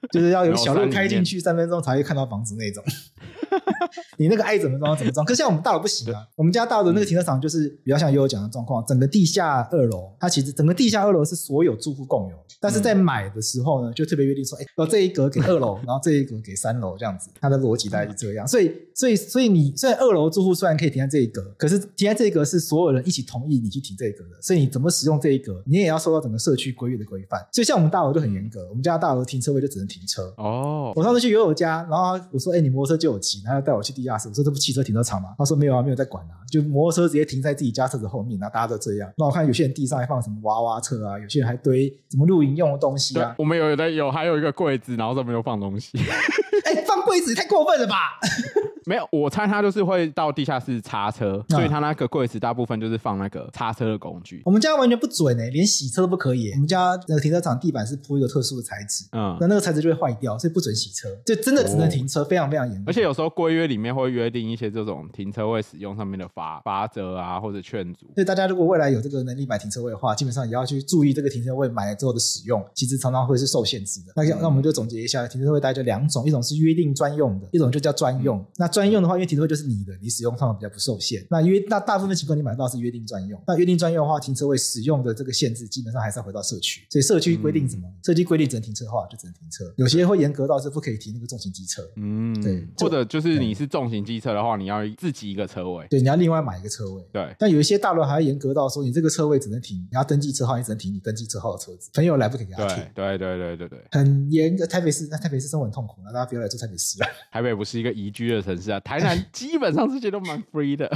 就是要有小路开进去三分钟才会看到房子那种。[LAUGHS] 你那个爱怎么装怎么装，可是像我们大楼不行啊。我们家大楼的那个停车场就是比较像悠悠讲的状况，整个地下二楼，它其实整个地下二楼是所有住户共有，但是在买的时候呢，就特别约定说，哎，然后这一格给二楼，然后这一格给三楼这样子，它的逻辑大概是这样。所以，所以，所以你虽然二楼住户虽然可以停在这一格，可是停在这一格是所有人一起同意你去停这一格的，所以你怎么使用这一格，你也要受到整个社区规约的规范。所以像我们大楼就很严格，我们家大楼停车位就只能停车。哦，我上次去友友家，然后我说，哎，你摩托车借我骑，然后带我去地下室，我说这不汽车停车场吗？他说没有啊，没有在管啊，就摩托车直接停在自己家车子后面，然后大家都这样。那我看有些人地上还放什么娃娃车啊，有些人还堆什么露营用的东西啊。我们有的有还有一个柜子，然后上面有放东西。[LAUGHS] 哎、欸，放柜子也太过分了吧！[LAUGHS] 没有，我猜他就是会到地下室擦车，啊、所以他那个柜子大部分就是放那个擦车的工具。我们家完全不准哎、欸，连洗车都不可以、欸。我们家那个停车场地板是铺一个特殊的材质，嗯，那那个材质就会坏掉，所以不准洗车，就真的只能停车，哦、非常非常严格。而且有时候规约里面会约定一些这种停车位使用上面的罚罚则啊，或者劝阻。所以大家如果未来有这个能力买停车位的话，基本上也要去注意这个停车位买了之后的使用，其实常常会是受限制的。那、嗯、那我们就总结一下，停车位大概就两种，一种是约定专用的，一种就叫专用。嗯、那专用的话，因为停车位就是你的，你使用上比较不受限。那约那大部分情况你买到是约定专用。那约定专用的话，停车位使用的这个限制基本上还是要回到社区。所以社区规定什么？嗯、社区规定只能停车的话就只能停车。有些会严格到是不可以停那个重型机车。嗯，对。或者就是你是重型机车的话，你要自己一个车位。对，你要另外买一个车位。对。但有一些大楼还要严格到说，你这个车位只能停，你要登记车号，你只能停你登记车号的车子。朋友来不可以给他停。对对对对对对。很严格，台北市那台北市生活很痛苦，那大家不要来住台北市了。[LAUGHS] 台北不是一个宜居的城市啊，台南 [LAUGHS] 基本上这些都蛮 free 的。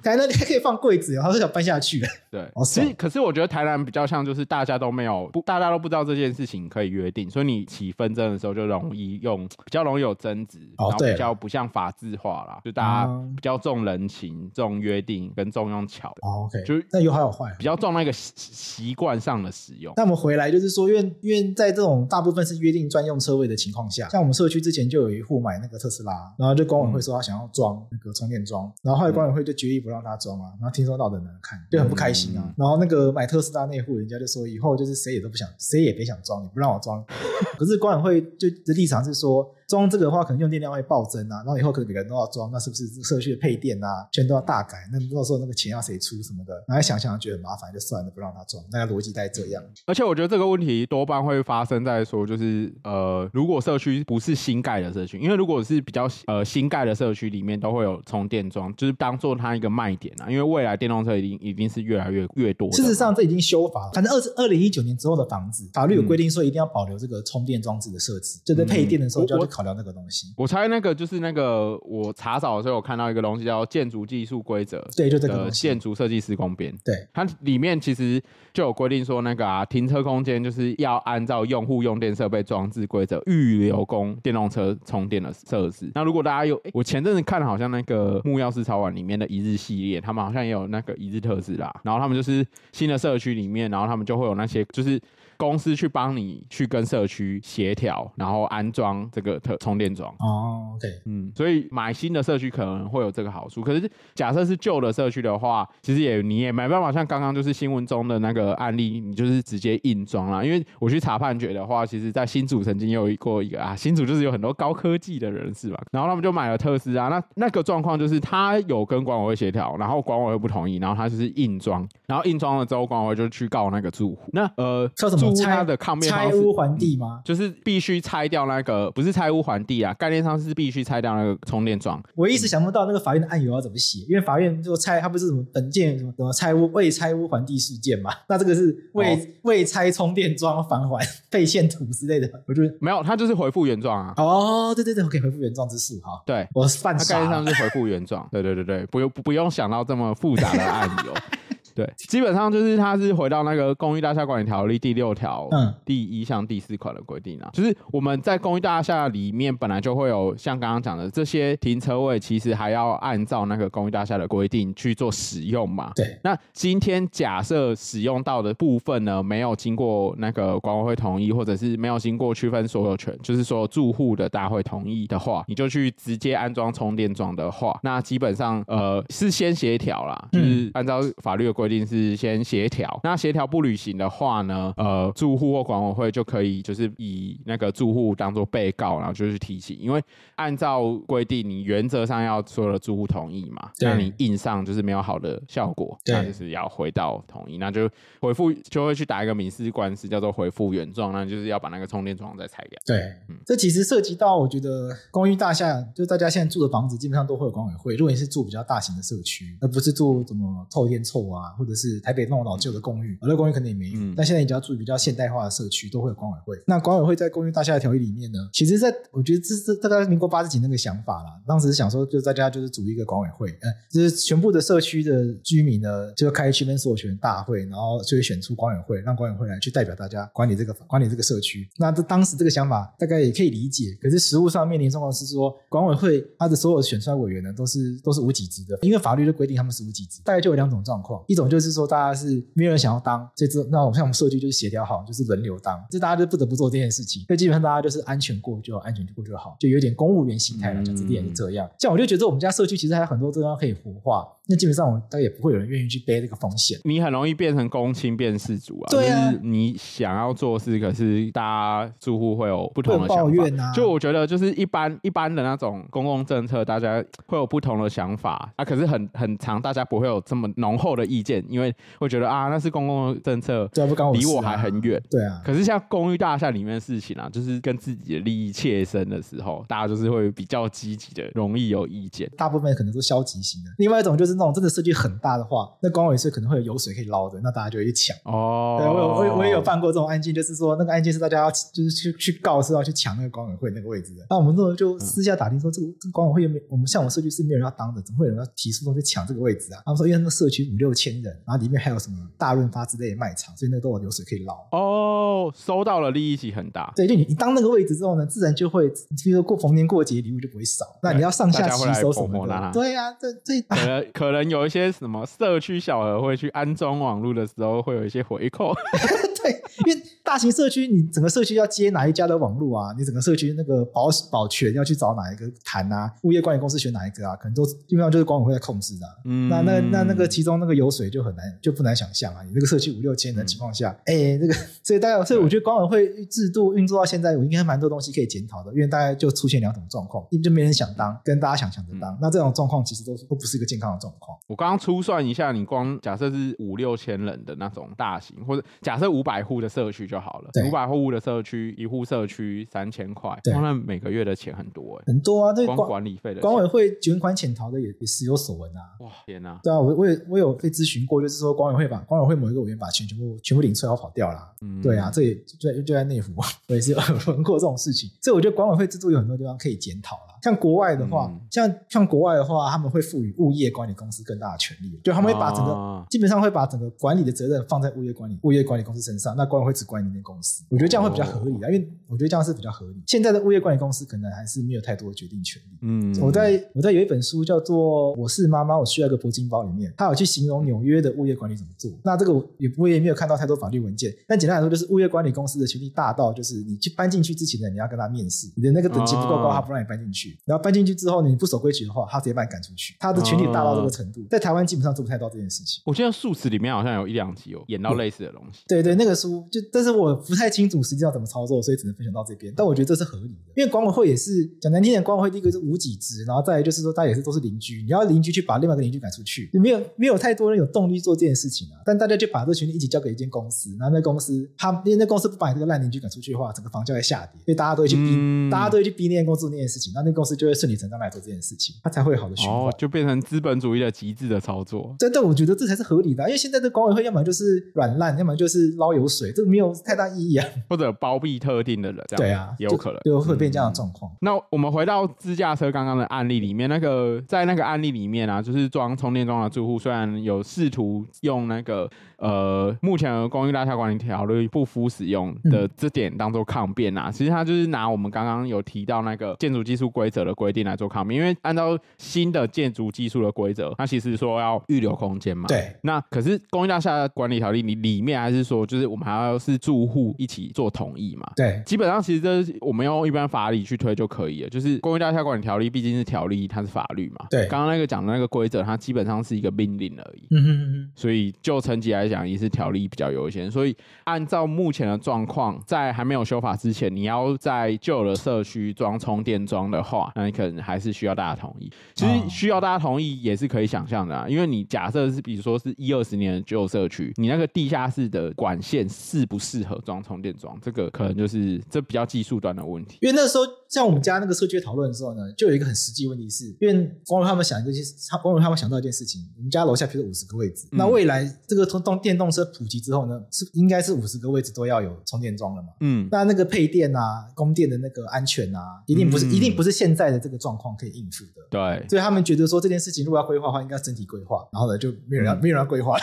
台南你还可以放柜子，然后就想搬下去了。[LAUGHS] 对，好爽其实可是我觉得台南比较像就是大家都没有不，大家都不知道这件事情可以约定，所以你起纷争的时候就容易用比较容易有争执，哦、然后比较不像法制化啦，就大家比较重人情、重约定跟重用巧。哦，OK，就那有好有坏，比较重那个习习惯上的使用。那我们回来就是说，因为因为在这种大部分是约定专用车位的情况下，像我们社区之前就有一户买那个特斯拉，然后就管委会说他想要装那个充电桩，然后后来管委会就决议不让他装啊。听说闹得很难看，就很不开心啊。嗯、然后那个买特斯拉那户人家就说，以后就是谁也都不想，谁也别想装，你不让我装。[LAUGHS] 可是管委会就的立场是说。装这个的话，可能用电量会暴增啊，然后以后可能每个人都要装，那是不是社区的配电啊，全都要大改？那到时候那个钱要谁出什么的？然后想想觉得很麻烦，就算了，不让他装。那个逻辑大概这样。而且我觉得这个问题多半会发生在说，就是呃，如果社区不是新盖的社区，因为如果是比较呃新盖的社区，里面都会有充电桩，就是当做它一个卖点啊。因为未来电动车一定一定是越来越越多。事实上，这已经修法了，反正二二零一九年之后的房子，法律有规定说一定要保留这个充电装置的设置，嗯、就在配电的时候就要去考量那个东西。我猜那个就是那个，我查找的时候有看到一个东西叫《建筑技术规则》，对，就这个建筑设计施工编，对，它里面其实就有规定说，那个啊，停车空间就是要按照用户用电设备装置规则预留供电动车充电的设施。那如果大家有，欸、我前阵子看好像那个木曜4超玩里面的一日系列，他们好像也有那个一日特斯拉，然后他们就是新的社区里面，然后他们就会有那些就是。公司去帮你去跟社区协调，然后安装这个特充电桩。哦，OK，嗯，所以买新的社区可能会有这个好处。可是假设是旧的社区的话，其实也你也没办法像刚刚就是新闻中的那个案例，你就是直接硬装啦。因为我去查判决的话，其实在新竹曾经有过一个啊，新竹就是有很多高科技的人士嘛，然后他们就买了特斯拉。那那个状况就是他有跟管委会协调，然后管委会不同意，然后他就是硬装，然后硬装了之后，管委会就去告那个住户。那呃，叫什么？他的抗辩拆屋还地吗？就是必须拆掉那个，不是拆屋还地啊，概念上是必须拆掉那个充电桩。我一直想不到那个法院的案由要怎么写，因为法院就拆，它不是什么本件什么什么拆屋未拆屋还地事件嘛？那这个是未、哦、未拆充电桩返还废线图之类的，我觉得没有，他就是回复原状啊。哦，对对对，我可以回复原状之事哈。对，我犯傻，概念上是回复原状。对对对对，不用不用想到这么复杂的案由。[LAUGHS] 对，基本上就是它是回到那个《公寓大厦管理条例》第六条，嗯，第一项第四款的规定啊，就是我们在公寓大厦里面本来就会有像刚刚讲的这些停车位，其实还要按照那个公寓大厦的规定去做使用嘛。对，那今天假设使用到的部分呢，没有经过那个管委会同意，或者是没有经过区分所有权，就是说住户的大会同意的话，你就去直接安装充电桩的话，那基本上呃是先协调啦，就是按照法律的规。定是先协调，那协调不履行的话呢，呃，住户或管委会就可以就是以那个住户当做被告，然后就是提起，因为按照规定，你原则上要所有的住户同意嘛，那你印上就是没有好的效果，那就是要回到同意，那就回复就会去打一个民事官司，叫做回复原状，那就是要把那个充电桩再拆掉。对，嗯，这其实涉及到我觉得公寓大厦，就大家现在住的房子基本上都会有管委会，如果你是住比较大型的社区，而不是住什么透天臭啊。或者是台北那种老旧的公寓，老旧公寓可能也没有。嗯、但现在你只要住比较现代化的社区，都会有管委会。那管委会在公寓大厦的条例里面呢，其实在我觉得这是大概民国八十几那个想法啦。当时想说，就大家就是组一个管委会，嗯，就是全部的社区的居民呢，就开区分所有权大会，然后就会选出管委会，让管委会来去代表大家管理这个管理这个社区。那这当时这个想法大概也可以理解。可是实务上面临状况是说，管委会他的所有选出来委员呢，都是都是无给职的，因为法律的规定他们是无给职。大概就有两种状况，一种就是说大家是。没有人想要当，这这那我们像我们社区就是协调好，就是轮流当，这大家就不得不做这件事情。所以基本上大家就是安全过就安全过就好，就有点公务员心态了，讲这点是这样。像我就觉得我们家社区其实还有很多地方可以活化。那基本上，我大概也不会有人愿意去背这个风险。你很容易变成公亲变事主啊！对啊，就是你想要做事，可是大家住户会有不同的想法。抱怨啊！就我觉得，就是一般一般的那种公共政策，大家会有不同的想法啊。可是很很长，大家不会有这么浓厚的意见，因为会觉得啊，那是公共政策，不关我啊，离我还很远。对啊，可是像公寓大厦里面的事情啊，就是跟自己的利益切身的时候，大家就是会比较积极的，容易有意见。大部分可能都是消极型的。另外一种就是那种真的设计很大的话，那管委会可能会有油水可以捞的，那大家就会去抢。哦，对，我有我我也有办过这种案件，就是说那个案件是大家要就是去去告是要去抢那个管委会那个位置的。那我们那时候就私下打听说，这个这个管委会有没有我们像我们社区是没有人要当的，怎么会有人要提出说去抢这个位置啊？他们说因为那个社区五六千人，然后里面还有什么大润发之类的卖场，所以那个都有流水可以捞。哦，收到了利益起很大。对，就你你当那个位置之后呢，自然就会，比如说过逢年过节礼物就不会少。那你要上下吸收什么的，对呀、啊，这这可能可能有一些什么社区小额会去安装网络的时候，会有一些回扣。[LAUGHS] 对，因为大型社区，你整个社区要接哪一家的网络啊？你整个社区那个保保全要去找哪一个谈啊？物业管理公司选哪一个啊？可能都基本上就是管委会在控制的、啊。嗯，那那那那个其中那个油水就很难就不难想象啊！你那个社区五六千人的情况下，哎、嗯，这、欸那个所以大家所以我觉得管委会制度运作到现在，我应该蛮多东西可以检讨的，因为大概就出现两种状况，一就没人想当，跟大家想抢着当。嗯、那这种状况其实都都不是一个健康的状况。我刚刚粗算一下，你光假设是五六千人的那种大型，或者假设五百户的社区就好了，五百户的社区，一户社区三千块，当然每个月的钱很多哎、欸，很多啊，这光管理费的管委会卷款潜逃的也也时有所闻啊。哇天哪、啊！对啊，我我也我有被咨询过，就是说管委会把管委会某一个委员把钱全部全部领出来，然后跑掉啦。嗯，对啊，这也就在就在内湖，[LAUGHS] 我也是有闻过这种事情。所以我觉得管委会制度有很多地方可以检讨了。像国外的话，嗯、像像国外的话，他们会赋予物业管理公司更大的权利，就他们会把整个、啊、基本上会把整个管理的责任放在物业管理物业管理公司身上，那管委会只管那间公司。我觉得这样会比较合理啊，哦、因为我觉得这样是比较合理。现在的物业管理公司可能还是没有太多的决定权利。嗯，我在我在有一本书叫做《我是妈妈，我需要一个铂金包》里面，他有去形容纽约的物业管理怎么做。那这个也我也没有看到太多法律文件，但简单来说，就是物业管理公司的权力大到，就是你去搬进去之前呢，你要跟他面试，你的那个等级不够高，他不让你搬进去。然后搬进去之后，你不守规矩的话，他直接把你赶出去。他的权力大到这个程度，在台湾基本上做不太到这件事情。我记得《素食》里面好像有一两集有演到类似的东西。对对，那个书就，但是我不太清楚实际上怎么操作，所以只能分享到这边。但我觉得这是合理的，因为管委会也是讲难听点，管委会第一个是无己职，然后再来就是说，大家也是都是邻居，你要邻居去把另外一个邻居赶出去，没有没有太多人有动力做这件事情啊。但大家就把这权利一起交给一间公司，然后那公司他因为那公司不把你这个烂邻居赶出去的话，整个房价会下跌，所以大家都会去逼，嗯、大家都会去逼那间公司做那件事情，那那公司就会顺理成章来做这件事情，它才会好的循环，哦，就变成资本主义的极致的操作。真的，我觉得这才是合理的，因为现在的管委会要么就是软烂，要么就是捞油水，这个没有太大意义啊。[LAUGHS] 或者包庇特定的人，这样对啊，有可能就，就会变这样的状况。那我们回到自驾车刚刚的案例里面，那个在那个案例里面啊，就是装充电桩的住户，虽然有试图用那个。呃，目前的公寓大厦管理条例不敷使用的这点当做抗辩啊，嗯、其实他就是拿我们刚刚有提到那个建筑技术规则的规定来做抗辩，因为按照新的建筑技术的规则，它其实说要预留空间嘛。对。那可是公寓大厦管理条例你里面还是说，就是我们还要是住户一起做同意嘛。对。基本上其实这是我们用一般法理去推就可以了，就是公寓大厦管理条例毕竟是条例，它是法律嘛。对。刚刚那个讲的那个规则，它基本上是一个命令而已。嗯哼嗯哼。所以就层级来讲，也是条例。比较优先，所以按照目前的状况，在还没有修法之前，你要在旧的社区装充电桩的话，那你可能还是需要大家同意。其实需要大家同意也是可以想象的啊，因为你假设是比如说是一二十年的旧社区，你那个地下室的管线适不适合装充电桩，这个可能就是这比较技术端的问题。因为那时候像我们家那个社区讨论的时候呢，就有一个很实际问题是，因为光他们想这些，他光他们想到一件事情，我们家楼下譬如五十个位置，嗯、那未来这个通动电动车普及。之后呢，是应该是五十个位置都要有充电桩了嘛？嗯，那那个配电啊、供电的那个安全啊，一定不是、嗯、一定不是现在的这个状况可以应付的。对，所以他们觉得说这件事情如果要规划的话，应该整体规划，然后呢就没有人要、嗯、没有人要规划了。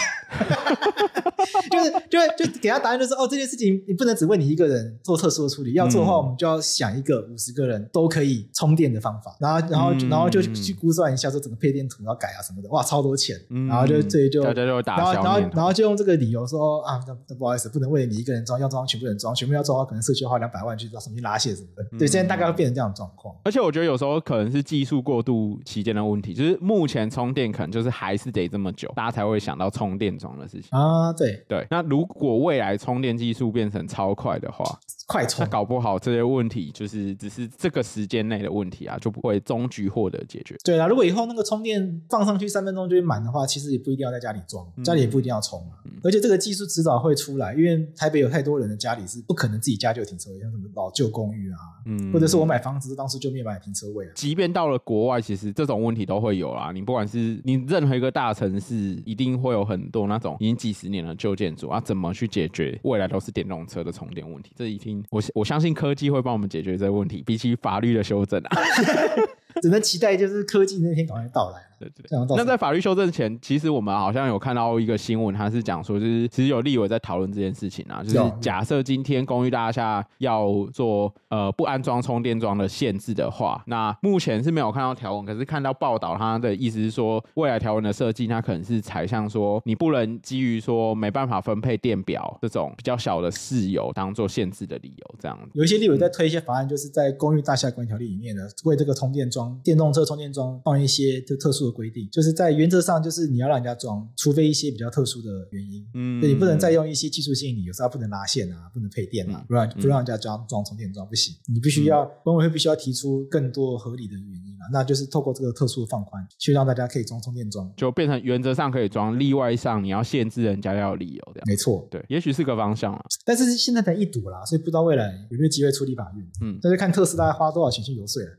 [LAUGHS] 就是，就会就给他答案，就是哦，这件事情你不能只为你一个人做特殊的处理，要做的话，我们就要想一个五十个人都可以充电的方法，然后，然后，然后就去估算一下，说整个配电图要改啊什么的，哇，超多钱，然后就这里就打，然后，然后，然后就用这个理由说啊，那不好意思，不能为了你一个人装，要装全部人装，全部要装的话，可能社区要花两百万去重新拉线什么的。对，现在大概会变成这样的状况。而且我觉得有时候可能是技术过渡期间的问题，就是目前充电可能就是还是得这么久，大家才会想到充电桩的事情啊。对，对。那如果未来充电技术变成超快的话，快充。那搞不好这些问题就是只是这个时间内的问题啊，就不会终局获得解决。对啊，如果以后那个充电放上去三分钟就会满的话，其实也不一定要在家里装，家里也不一定要充啊。嗯、而且这个技术迟早会出来，因为台北有太多人的家里是不可能自己家就有停车位，像什么老旧公寓啊，嗯，或者是我买房子当时就没有买停车位啊。即便到了国外，其实这种问题都会有啦。你不管是你任何一个大城市，一定会有很多那种已经几十年的旧建筑啊，怎么去解决？未来都是电动车的充电问题，这已我我相信科技会帮我们解决这个问题，比起法律的修正啊。[LAUGHS] 只能期待，就是科技那天赶快到来。对对，那在法律修正前，其实我们好像有看到一个新闻，他是讲说，就是其实有立委在讨论这件事情啊，就是假设今天公寓大厦要做呃不安装充电桩的限制的话，那目前是没有看到条文，可是看到报道，他的意思是说，未来条文的设计，它可能是采向说，你不能基于说没办法分配电表这种比较小的事由当做限制的理由，这样。有一些立委在推一些法案，就是在公寓大厦管理条例里面呢，为这个充电桩、电动车充电桩放一些就特殊。的规定就是在原则上，就是你要让人家装，除非一些比较特殊的原因，嗯，你不能再用一些技术性你，有时候不能拉线啊，不能配电啊，不让不让人家装装充电桩不行，你必须要管委会必须要提出更多合理的原因啊，那就是透过这个特殊的放宽，去让大家可以装充电桩，就变成原则上可以装，例外上你要限制人家要有理由这样，没错，对，也许是个方向啊，但是现在才一堵啦，所以不知道未来有没有机会出立法院，嗯，那就看特斯拉花多少钱去游说了。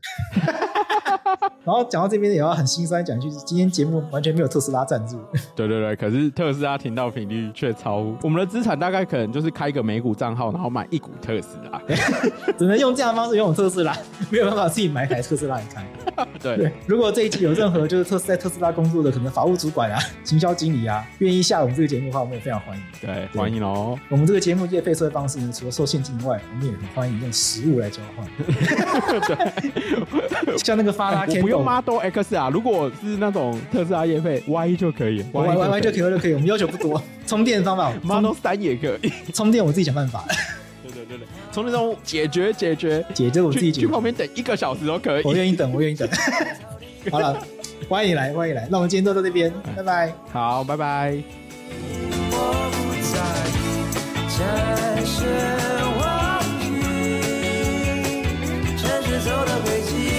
[LAUGHS] [LAUGHS] 然后讲到这边也要很心酸，讲一句：今天节目完全没有特斯拉赞助。对对对，可是特斯拉听到频率却超乎我们的资产，大概可能就是开个美股账号，然后买一股特斯拉，[LAUGHS] 只能用这样的方式拥有特斯拉，[LAUGHS] 没有办法自己买一台特斯拉来开。对，对，如果这一期有任何就是特在特斯拉工作的可能法务主管啊、行销经理啊，愿意下我们这个节目的话，我们也非常欢迎。对，对欢迎哦。我们这个节目业配的方式呢，除了收现金以外，我们也很欢迎用实物来交换。对，像那个发拉我不用 Model X 啊，如果是那种特斯拉夜配 Y 就可以，Y Y 就可以就可以，我们要求不多。[LAUGHS] 充电方法 Model 三也可以，充电我自己想办法。对对对，从那种解决解决解决，我自己去旁边等一个小时都可以。我愿意等，我愿意等。[LAUGHS] 好了，欢迎来，欢迎来。那我们今天就到这边，拜拜。好，拜拜。我不在意忘记，走的轨迹。